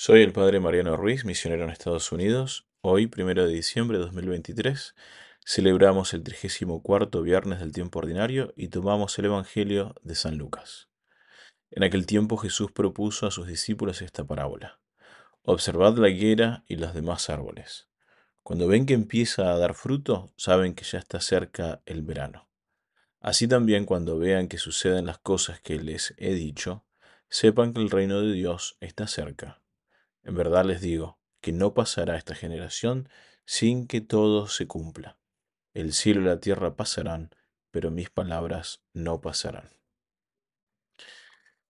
Soy el padre Mariano Ruiz, misionero en Estados Unidos. Hoy, primero de diciembre de 2023, celebramos el 34 viernes del tiempo ordinario y tomamos el Evangelio de San Lucas. En aquel tiempo Jesús propuso a sus discípulos esta parábola. Observad la higuera y los demás árboles. Cuando ven que empieza a dar fruto, saben que ya está cerca el verano. Así también cuando vean que suceden las cosas que les he dicho, sepan que el reino de Dios está cerca. En verdad les digo que no pasará esta generación sin que todo se cumpla. El cielo y la tierra pasarán, pero mis palabras no pasarán.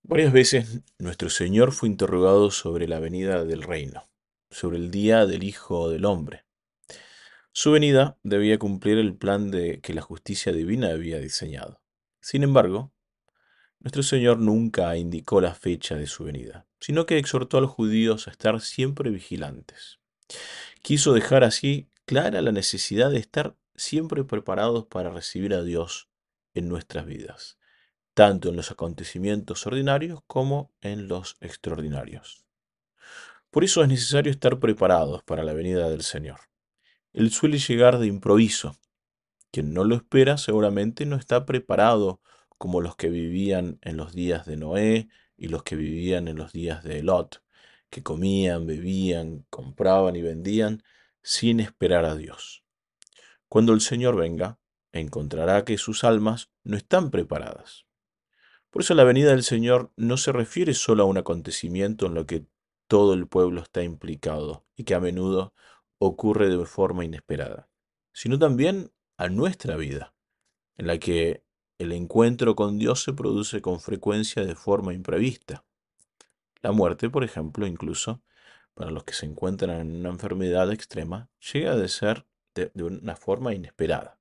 Varias veces nuestro Señor fue interrogado sobre la venida del reino, sobre el día del Hijo del Hombre. Su venida debía cumplir el plan de que la justicia divina había diseñado. Sin embargo, nuestro Señor nunca indicó la fecha de su venida, sino que exhortó a los judíos a estar siempre vigilantes. Quiso dejar así clara la necesidad de estar siempre preparados para recibir a Dios en nuestras vidas, tanto en los acontecimientos ordinarios como en los extraordinarios. Por eso es necesario estar preparados para la venida del Señor. Él suele llegar de improviso. Quien no lo espera seguramente no está preparado como los que vivían en los días de Noé y los que vivían en los días de Lot, que comían, bebían, compraban y vendían sin esperar a Dios. Cuando el Señor venga, encontrará que sus almas no están preparadas. Por eso la venida del Señor no se refiere solo a un acontecimiento en lo que todo el pueblo está implicado y que a menudo ocurre de forma inesperada, sino también a nuestra vida, en la que el encuentro con Dios se produce con frecuencia de forma imprevista. La muerte, por ejemplo, incluso para los que se encuentran en una enfermedad extrema, llega a ser de, de una forma inesperada.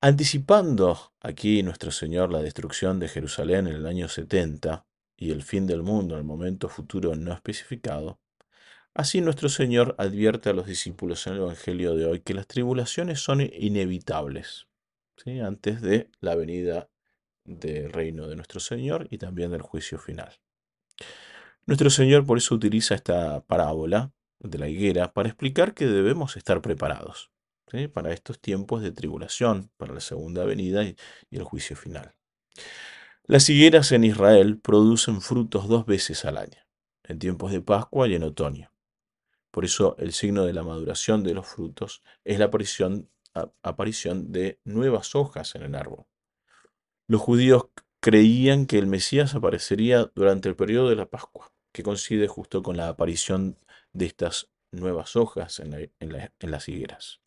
Anticipando aquí nuestro Señor la destrucción de Jerusalén en el año 70 y el fin del mundo en el momento futuro no especificado, así nuestro Señor advierte a los discípulos en el Evangelio de hoy que las tribulaciones son inevitables antes de la venida del reino de nuestro Señor y también del juicio final. Nuestro Señor por eso utiliza esta parábola de la higuera para explicar que debemos estar preparados para estos tiempos de tribulación, para la segunda venida y, y el juicio final. Las higueras en Israel producen frutos dos veces al año, en tiempos de Pascua y en otoño. Por eso el signo de la maduración de los frutos es la aparición aparición de nuevas hojas en el árbol. Los judíos creían que el Mesías aparecería durante el periodo de la Pascua, que coincide justo con la aparición de estas nuevas hojas en, las higueras.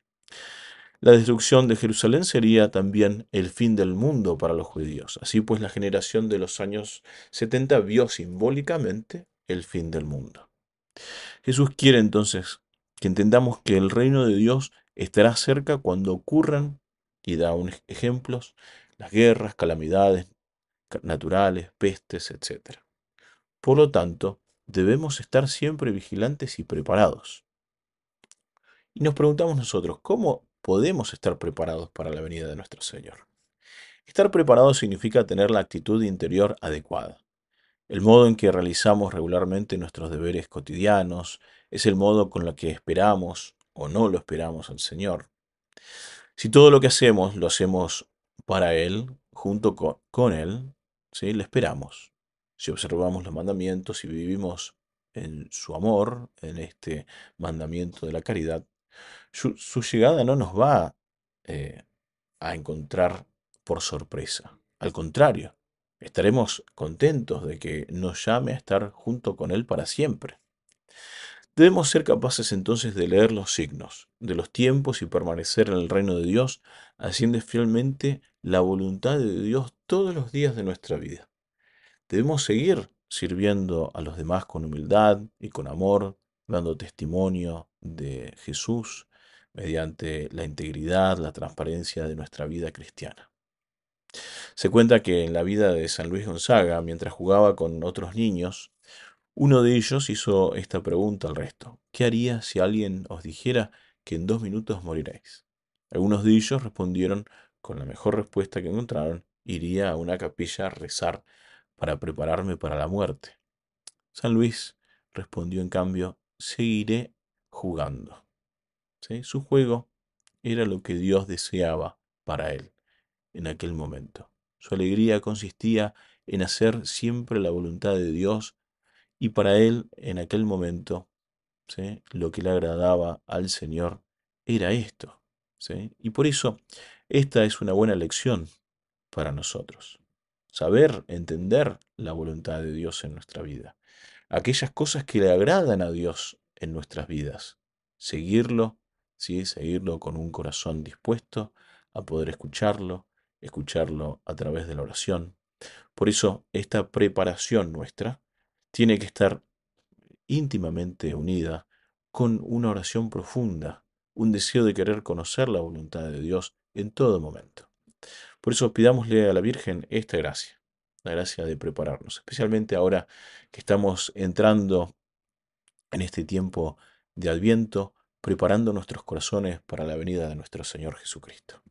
La destrucción de Jerusalén sería también el fin del mundo para los judíos. Así pues, la generación de los años 70 vio simbólicamente el fin del mundo. Jesús quiere entonces que entendamos que el reino de Dios estará cerca cuando ocurran, y da unos ejemplos, las guerras, calamidades naturales, pestes, etc. Por lo tanto, debemos estar siempre vigilantes y preparados. Y nos preguntamos nosotros, ¿cómo podemos estar preparados para la venida de nuestro Señor? Estar preparado significa tener la actitud interior adecuada. El modo en que realizamos regularmente nuestros deberes cotidianos es el modo con el que esperamos o no lo esperamos al Señor. Si todo lo que hacemos lo hacemos para Él, junto con, Él, ¿sí? le esperamos. Si observamos los mandamientos y vivimos en su amor, en este mandamiento de la caridad, su, llegada no nos va eh, a encontrar por sorpresa. Al contrario, estaremos contentos de que nos llame a estar junto con Él para siempre. Debemos ser capaces entonces de leer los signos de los tiempos y permanecer en el reino de Dios, haciendo fielmente la voluntad de Dios todos los días de nuestra vida. Debemos seguir sirviendo a los demás con humildad y con amor, dando testimonio de Jesús mediante la integridad, la transparencia de nuestra vida cristiana. Se cuenta que en la vida de San Luis Gonzaga, mientras jugaba con otros niños, uno de ellos hizo esta pregunta al resto. ¿Qué haría si alguien os dijera que en dos minutos moriréis? Algunos de ellos respondieron con la mejor respuesta que encontraron, iría a una capilla a rezar para prepararme para la muerte. San Luis respondió en cambio, seguiré jugando. Su juego era lo que Dios deseaba para él en aquel momento. Su alegría consistía en hacer siempre la voluntad de Dios y para él en aquel momento lo que le agradaba al Señor era esto. Y por eso esta es una buena lección para nosotros. Saber entender la voluntad de Dios en nuestra vida. Aquellas cosas que le agradan a Dios en nuestras vidas. Seguirlo, ¿sí? seguirlo con un corazón dispuesto a poder escucharlo, escucharlo a través de la oración. Por eso esta preparación nuestra tiene que estar íntimamente unida con una oración profunda, un deseo de querer conocer la voluntad de Dios en todo momento. Por eso pidámosle a la Virgen esta gracia, la gracia de prepararnos, especialmente ahora que estamos entrando en este tiempo de Adviento, preparando nuestros corazones para la venida de nuestro Señor Jesucristo.